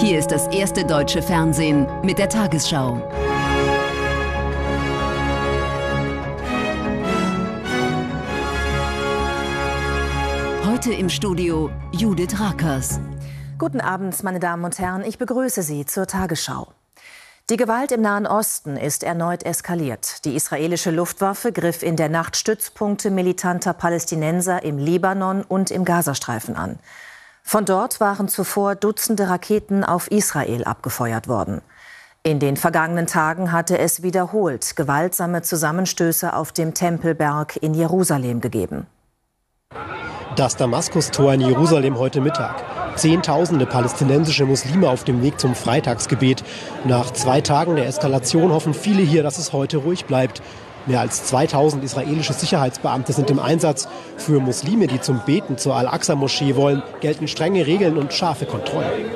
Hier ist das erste deutsche Fernsehen mit der Tagesschau. Heute im Studio Judith Rakers. Guten Abend, meine Damen und Herren. Ich begrüße Sie zur Tagesschau. Die Gewalt im Nahen Osten ist erneut eskaliert. Die israelische Luftwaffe griff in der Nacht Stützpunkte militanter Palästinenser im Libanon und im Gazastreifen an. Von dort waren zuvor Dutzende Raketen auf Israel abgefeuert worden. In den vergangenen Tagen hatte es wiederholt gewaltsame Zusammenstöße auf dem Tempelberg in Jerusalem gegeben. Das Damaskustor in Jerusalem heute Mittag. Zehntausende palästinensische Muslime auf dem Weg zum Freitagsgebet. Nach zwei Tagen der Eskalation hoffen viele hier, dass es heute ruhig bleibt. Mehr als 2000 israelische Sicherheitsbeamte sind im Einsatz. Für Muslime, die zum Beten zur Al-Aqsa-Moschee wollen, gelten strenge Regeln und scharfe Kontrollen.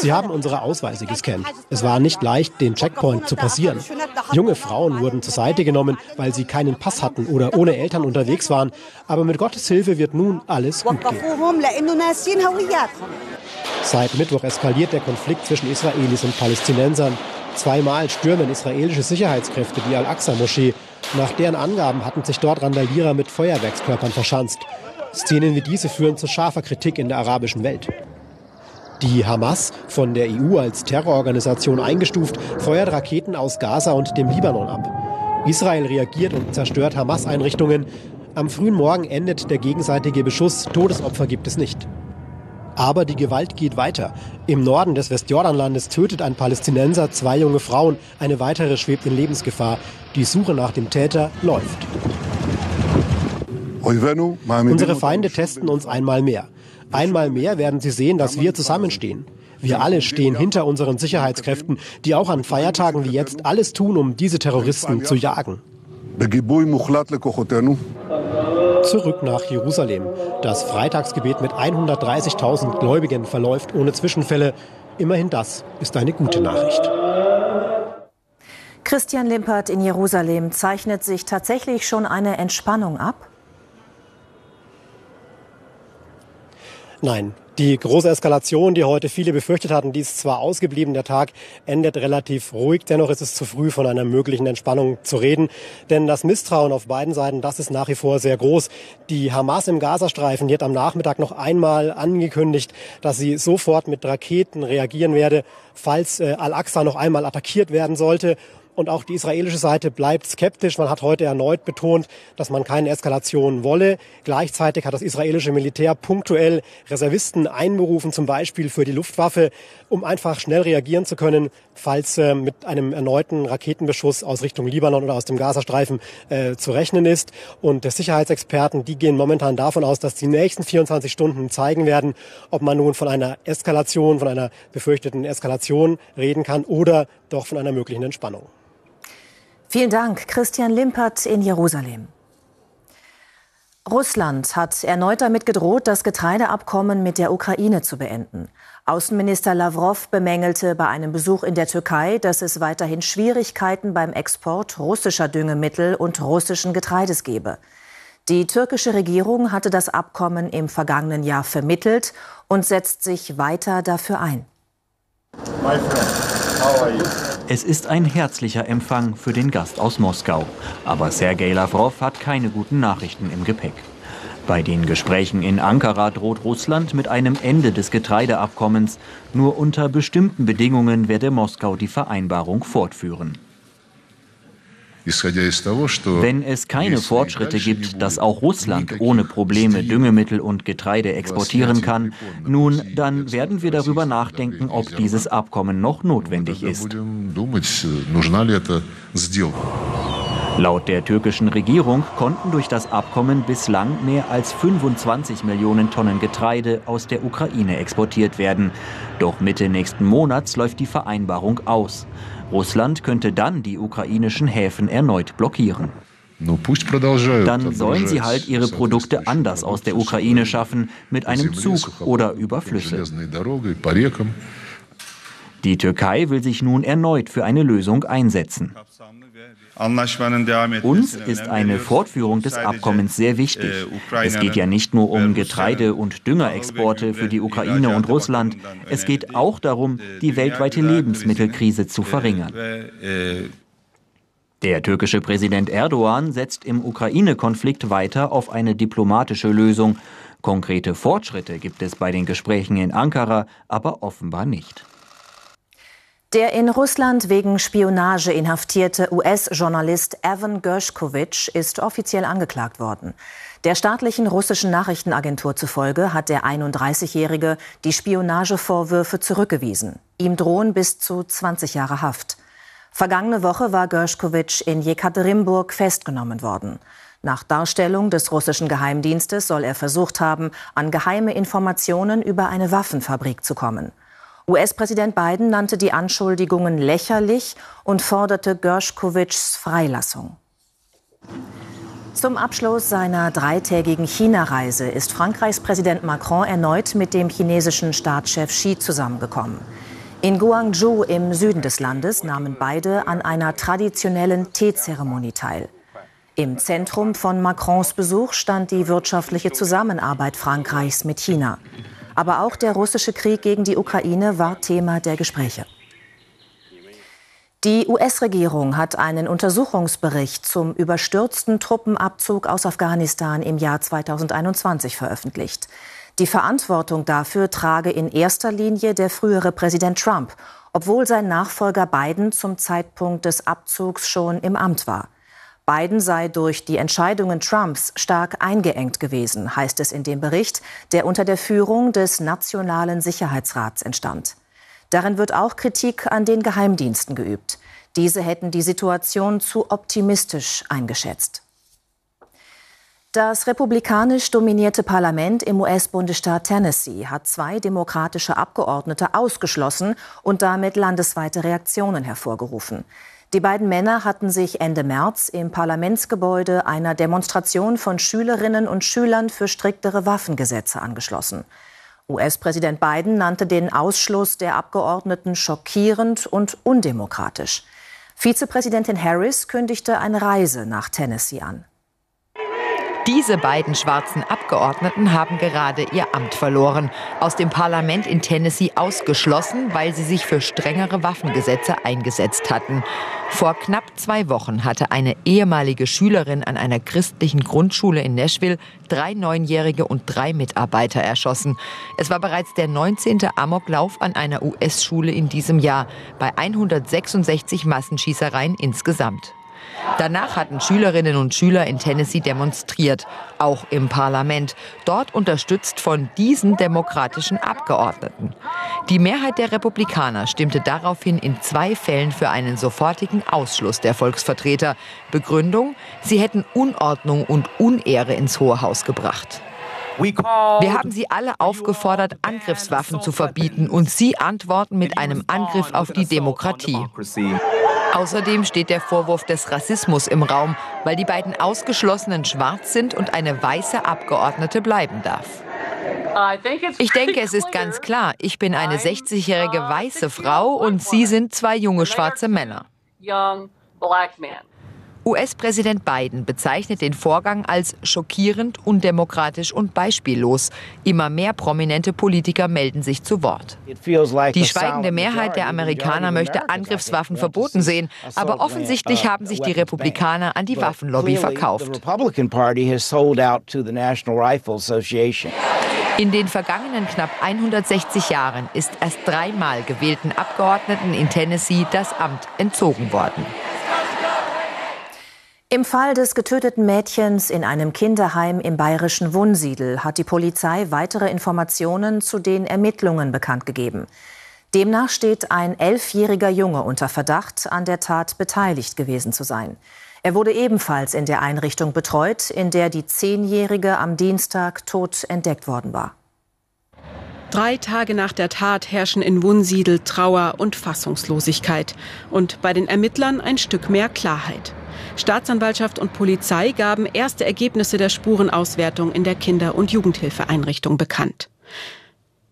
Sie haben unsere Ausweise gescannt. Es war nicht leicht, den Checkpoint zu passieren. Junge Frauen wurden zur Seite genommen, weil sie keinen Pass hatten oder ohne Eltern unterwegs waren. Aber mit Gottes Hilfe wird nun alles gut gehen. Seit Mittwoch eskaliert der Konflikt zwischen Israelis und Palästinensern. Zweimal stürmen israelische Sicherheitskräfte die Al-Aqsa-Moschee. Nach deren Angaben hatten sich dort Randalierer mit Feuerwerkskörpern verschanzt. Szenen wie diese führen zu scharfer Kritik in der arabischen Welt. Die Hamas, von der EU als Terrororganisation eingestuft, feuert Raketen aus Gaza und dem Libanon ab. Israel reagiert und zerstört Hamas-Einrichtungen. Am frühen Morgen endet der gegenseitige Beschuss. Todesopfer gibt es nicht. Aber die Gewalt geht weiter. Im Norden des Westjordanlandes tötet ein Palästinenser zwei junge Frauen. Eine weitere schwebt in Lebensgefahr. Die Suche nach dem Täter läuft. Unsere Feinde testen uns einmal mehr. Einmal mehr werden sie sehen, dass wir zusammenstehen. Wir alle stehen hinter unseren Sicherheitskräften, die auch an Feiertagen wie jetzt alles tun, um diese Terroristen zu jagen. Zurück nach Jerusalem. Das Freitagsgebet mit 130.000 Gläubigen verläuft ohne Zwischenfälle. Immerhin das ist eine gute Nachricht. Christian Limpert in Jerusalem zeichnet sich tatsächlich schon eine Entspannung ab? Nein, die große Eskalation, die heute viele befürchtet hatten, die ist zwar ausgeblieben. Der Tag endet relativ ruhig. Dennoch ist es zu früh, von einer möglichen Entspannung zu reden. Denn das Misstrauen auf beiden Seiten, das ist nach wie vor sehr groß. Die Hamas im Gazastreifen, die hat am Nachmittag noch einmal angekündigt, dass sie sofort mit Raketen reagieren werde, falls äh, Al-Aqsa noch einmal attackiert werden sollte. Und auch die israelische Seite bleibt skeptisch. Man hat heute erneut betont, dass man keine Eskalation wolle. Gleichzeitig hat das israelische Militär punktuell Reservisten einberufen, zum Beispiel für die Luftwaffe, um einfach schnell reagieren zu können, falls äh, mit einem erneuten Raketenbeschuss aus Richtung Libanon oder aus dem Gazastreifen äh, zu rechnen ist. Und der Sicherheitsexperten, die gehen momentan davon aus, dass die nächsten 24 Stunden zeigen werden, ob man nun von einer Eskalation, von einer befürchteten Eskalation reden kann oder doch von einer möglichen Entspannung. Vielen Dank, Christian Limpert in Jerusalem. Russland hat erneut damit gedroht, das Getreideabkommen mit der Ukraine zu beenden. Außenminister Lavrov bemängelte bei einem Besuch in der Türkei, dass es weiterhin Schwierigkeiten beim Export russischer Düngemittel und russischen Getreides gebe. Die türkische Regierung hatte das Abkommen im vergangenen Jahr vermittelt und setzt sich weiter dafür ein. My friend, how are you? Es ist ein herzlicher Empfang für den Gast aus Moskau. Aber Sergei Lavrov hat keine guten Nachrichten im Gepäck. Bei den Gesprächen in Ankara droht Russland mit einem Ende des Getreideabkommens. Nur unter bestimmten Bedingungen werde Moskau die Vereinbarung fortführen. Wenn es keine Fortschritte gibt, dass auch Russland ohne Probleme Düngemittel und Getreide exportieren kann, nun, dann werden wir darüber nachdenken, ob dieses Abkommen noch notwendig ist. Laut der türkischen Regierung konnten durch das Abkommen bislang mehr als 25 Millionen Tonnen Getreide aus der Ukraine exportiert werden. Doch Mitte nächsten Monats läuft die Vereinbarung aus. Russland könnte dann die ukrainischen Häfen erneut blockieren. Dann sollen sie halt ihre Produkte anders aus der Ukraine schaffen, mit einem Zug oder über Flüsse. Die Türkei will sich nun erneut für eine Lösung einsetzen. Uns ist eine Fortführung des Abkommens sehr wichtig. Es geht ja nicht nur um Getreide- und Düngerexporte für die Ukraine und Russland. Es geht auch darum, die weltweite Lebensmittelkrise zu verringern. Der türkische Präsident Erdogan setzt im Ukraine-Konflikt weiter auf eine diplomatische Lösung. Konkrete Fortschritte gibt es bei den Gesprächen in Ankara aber offenbar nicht. Der in Russland wegen Spionage inhaftierte US-Journalist Evan Gershkovich ist offiziell angeklagt worden. Der staatlichen russischen Nachrichtenagentur zufolge hat der 31-Jährige die Spionagevorwürfe zurückgewiesen. Ihm drohen bis zu 20 Jahre Haft. Vergangene Woche war Gershkovich in Jekaterinburg festgenommen worden. Nach Darstellung des russischen Geheimdienstes soll er versucht haben, an geheime Informationen über eine Waffenfabrik zu kommen. US-Präsident Biden nannte die Anschuldigungen lächerlich und forderte Gershkovichs Freilassung. Zum Abschluss seiner dreitägigen China-Reise ist Frankreichs Präsident Macron erneut mit dem chinesischen Staatschef Xi zusammengekommen. In Guangzhou im Süden des Landes nahmen beide an einer traditionellen Teezeremonie teil. Im Zentrum von Macrons Besuch stand die wirtschaftliche Zusammenarbeit Frankreichs mit China. Aber auch der russische Krieg gegen die Ukraine war Thema der Gespräche. Die US-Regierung hat einen Untersuchungsbericht zum überstürzten Truppenabzug aus Afghanistan im Jahr 2021 veröffentlicht. Die Verantwortung dafür trage in erster Linie der frühere Präsident Trump, obwohl sein Nachfolger Biden zum Zeitpunkt des Abzugs schon im Amt war. Biden sei durch die Entscheidungen Trumps stark eingeengt gewesen, heißt es in dem Bericht, der unter der Führung des Nationalen Sicherheitsrats entstand. Darin wird auch Kritik an den Geheimdiensten geübt. Diese hätten die Situation zu optimistisch eingeschätzt. Das republikanisch dominierte Parlament im US-Bundesstaat Tennessee hat zwei demokratische Abgeordnete ausgeschlossen und damit landesweite Reaktionen hervorgerufen. Die beiden Männer hatten sich Ende März im Parlamentsgebäude einer Demonstration von Schülerinnen und Schülern für striktere Waffengesetze angeschlossen. US-Präsident Biden nannte den Ausschluss der Abgeordneten schockierend und undemokratisch. Vizepräsidentin Harris kündigte eine Reise nach Tennessee an. Diese beiden schwarzen Abgeordneten haben gerade ihr Amt verloren, aus dem Parlament in Tennessee ausgeschlossen, weil sie sich für strengere Waffengesetze eingesetzt hatten. Vor knapp zwei Wochen hatte eine ehemalige Schülerin an einer christlichen Grundschule in Nashville drei Neunjährige und drei Mitarbeiter erschossen. Es war bereits der 19. Amoklauf an einer US-Schule in diesem Jahr bei 166 Massenschießereien insgesamt. Danach hatten Schülerinnen und Schüler in Tennessee demonstriert, auch im Parlament, dort unterstützt von diesen demokratischen Abgeordneten. Die Mehrheit der Republikaner stimmte daraufhin in zwei Fällen für einen sofortigen Ausschluss der Volksvertreter. Begründung, sie hätten Unordnung und Unehre ins Hohe Haus gebracht. Wir haben Sie alle aufgefordert, Angriffswaffen zu verbieten, und Sie antworten mit einem Angriff auf die Demokratie. Außerdem steht der Vorwurf des Rassismus im Raum, weil die beiden Ausgeschlossenen schwarz sind und eine weiße Abgeordnete bleiben darf. Ich denke, es ist ganz klar, ich bin eine 60-jährige weiße Frau und Sie sind zwei junge schwarze Männer. US-Präsident Biden bezeichnet den Vorgang als schockierend, undemokratisch und beispiellos. Immer mehr prominente Politiker melden sich zu Wort. Die schweigende Mehrheit der Amerikaner möchte Angriffswaffen verboten sehen, aber offensichtlich haben sich die Republikaner an die Waffenlobby verkauft. In den vergangenen knapp 160 Jahren ist erst dreimal gewählten Abgeordneten in Tennessee das Amt entzogen worden. Im Fall des getöteten Mädchens in einem Kinderheim im bayerischen Wunsiedel hat die Polizei weitere Informationen zu den Ermittlungen bekannt gegeben. Demnach steht ein elfjähriger Junge unter Verdacht, an der Tat beteiligt gewesen zu sein. Er wurde ebenfalls in der Einrichtung betreut, in der die Zehnjährige am Dienstag tot entdeckt worden war. Drei Tage nach der Tat herrschen in Wunsiedel Trauer und Fassungslosigkeit und bei den Ermittlern ein Stück mehr Klarheit. Staatsanwaltschaft und Polizei gaben erste Ergebnisse der Spurenauswertung in der Kinder- und Jugendhilfeeinrichtung bekannt.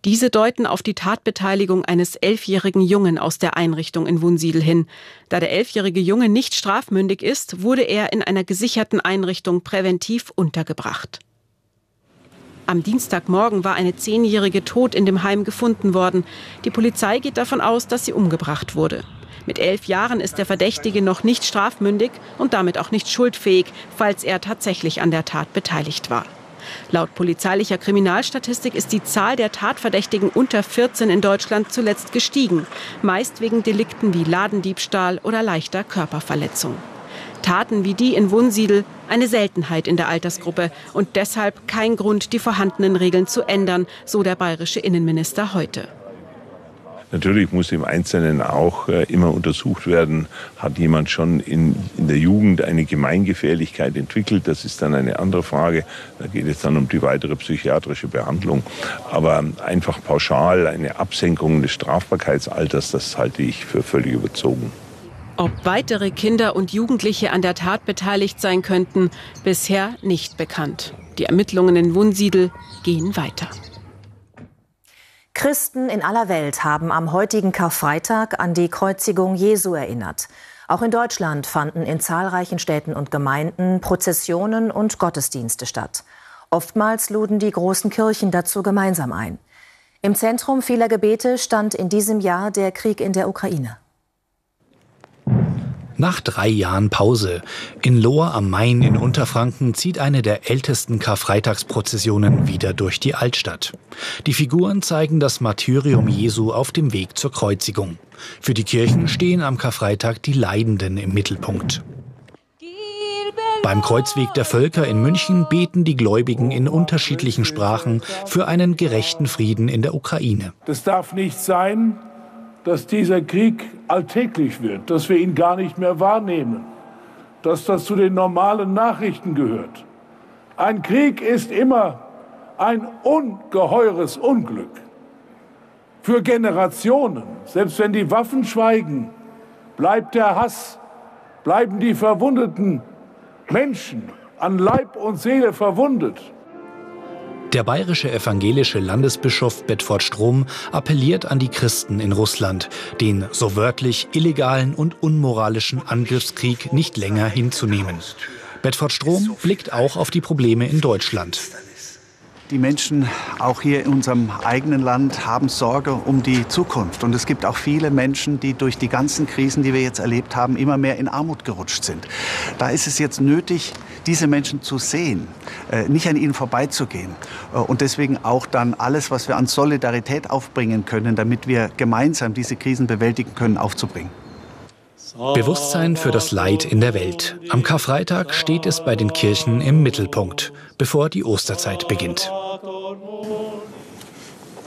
Diese deuten auf die Tatbeteiligung eines elfjährigen Jungen aus der Einrichtung in Wunsiedel hin. Da der elfjährige Junge nicht strafmündig ist, wurde er in einer gesicherten Einrichtung präventiv untergebracht. Am Dienstagmorgen war eine Zehnjährige tot in dem Heim gefunden worden. Die Polizei geht davon aus, dass sie umgebracht wurde. Mit elf Jahren ist der Verdächtige noch nicht strafmündig und damit auch nicht schuldfähig, falls er tatsächlich an der Tat beteiligt war. Laut polizeilicher Kriminalstatistik ist die Zahl der Tatverdächtigen unter 14 in Deutschland zuletzt gestiegen, meist wegen Delikten wie Ladendiebstahl oder leichter Körperverletzung. Taten wie die in Wunsiedel eine Seltenheit in der Altersgruppe und deshalb kein Grund, die vorhandenen Regeln zu ändern, so der bayerische Innenminister heute. Natürlich muss im Einzelnen auch äh, immer untersucht werden, hat jemand schon in, in der Jugend eine Gemeingefährlichkeit entwickelt. Das ist dann eine andere Frage. Da geht es dann um die weitere psychiatrische Behandlung. Aber einfach pauschal eine Absenkung des Strafbarkeitsalters, das halte ich für völlig überzogen. Ob weitere Kinder und Jugendliche an der Tat beteiligt sein könnten, bisher nicht bekannt. Die Ermittlungen in Wunsiedel gehen weiter. Christen in aller Welt haben am heutigen Karfreitag an die Kreuzigung Jesu erinnert. Auch in Deutschland fanden in zahlreichen Städten und Gemeinden Prozessionen und Gottesdienste statt. Oftmals luden die großen Kirchen dazu gemeinsam ein. Im Zentrum vieler Gebete stand in diesem Jahr der Krieg in der Ukraine. Nach drei Jahren Pause in Lohr am Main in Unterfranken zieht eine der ältesten Karfreitagsprozessionen wieder durch die Altstadt. Die Figuren zeigen das Martyrium Jesu auf dem Weg zur Kreuzigung. Für die Kirchen stehen am Karfreitag die Leidenden im Mittelpunkt. Beim Kreuzweg der Völker in München beten die Gläubigen in unterschiedlichen Sprachen für einen gerechten Frieden in der Ukraine. Das darf nicht sein, dass dieser Krieg alltäglich wird, dass wir ihn gar nicht mehr wahrnehmen, dass das zu den normalen Nachrichten gehört. Ein Krieg ist immer ein ungeheures Unglück für Generationen. Selbst wenn die Waffen schweigen, bleibt der Hass, bleiben die verwundeten Menschen an Leib und Seele verwundet. Der bayerische evangelische Landesbischof Bedford Strom appelliert an die Christen in Russland, den so wörtlich illegalen und unmoralischen Angriffskrieg nicht länger hinzunehmen. Bedford Strom blickt auch auf die Probleme in Deutschland. Die Menschen, auch hier in unserem eigenen Land, haben Sorge um die Zukunft. Und es gibt auch viele Menschen, die durch die ganzen Krisen, die wir jetzt erlebt haben, immer mehr in Armut gerutscht sind. Da ist es jetzt nötig, diese Menschen zu sehen, äh, nicht an ihnen vorbeizugehen. Äh, und deswegen auch dann alles, was wir an Solidarität aufbringen können, damit wir gemeinsam diese Krisen bewältigen können, aufzubringen. Bewusstsein für das Leid in der Welt. Am Karfreitag steht es bei den Kirchen im Mittelpunkt, bevor die Osterzeit beginnt.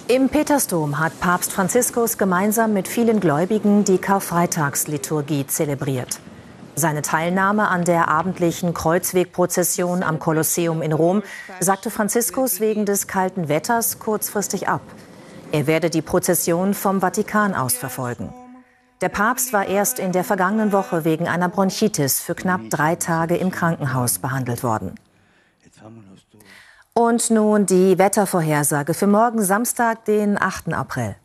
Im Petersdom hat Papst Franziskus gemeinsam mit vielen Gläubigen die Karfreitagsliturgie zelebriert. Seine Teilnahme an der abendlichen Kreuzwegprozession am Kolosseum in Rom sagte Franziskus wegen des kalten Wetters kurzfristig ab. Er werde die Prozession vom Vatikan aus verfolgen. Der Papst war erst in der vergangenen Woche wegen einer Bronchitis für knapp drei Tage im Krankenhaus behandelt worden. Und nun die Wettervorhersage für morgen Samstag, den 8. April.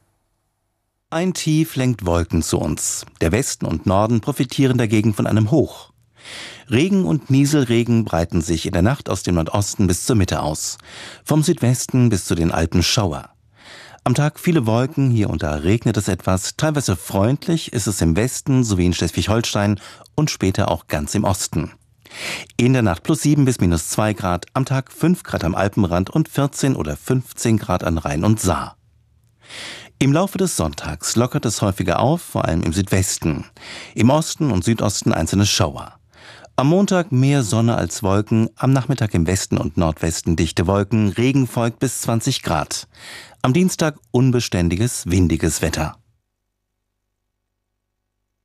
Ein Tief lenkt Wolken zu uns. Der Westen und Norden profitieren dagegen von einem Hoch. Regen und Nieselregen breiten sich in der Nacht aus dem Nordosten bis zur Mitte aus. Vom Südwesten bis zu den Alpen Schauer. Am Tag viele Wolken, hier und da regnet es etwas, teilweise freundlich ist es im Westen sowie in Schleswig-Holstein und später auch ganz im Osten. In der Nacht plus 7 bis minus 2 Grad, am Tag 5 Grad am Alpenrand und 14 oder 15 Grad an Rhein und Saar. Im Laufe des Sonntags lockert es häufiger auf, vor allem im Südwesten. Im Osten und Südosten einzelne Schauer. Am Montag mehr Sonne als Wolken, am Nachmittag im Westen und Nordwesten dichte Wolken, Regen folgt bis 20 Grad. Am Dienstag unbeständiges, windiges Wetter.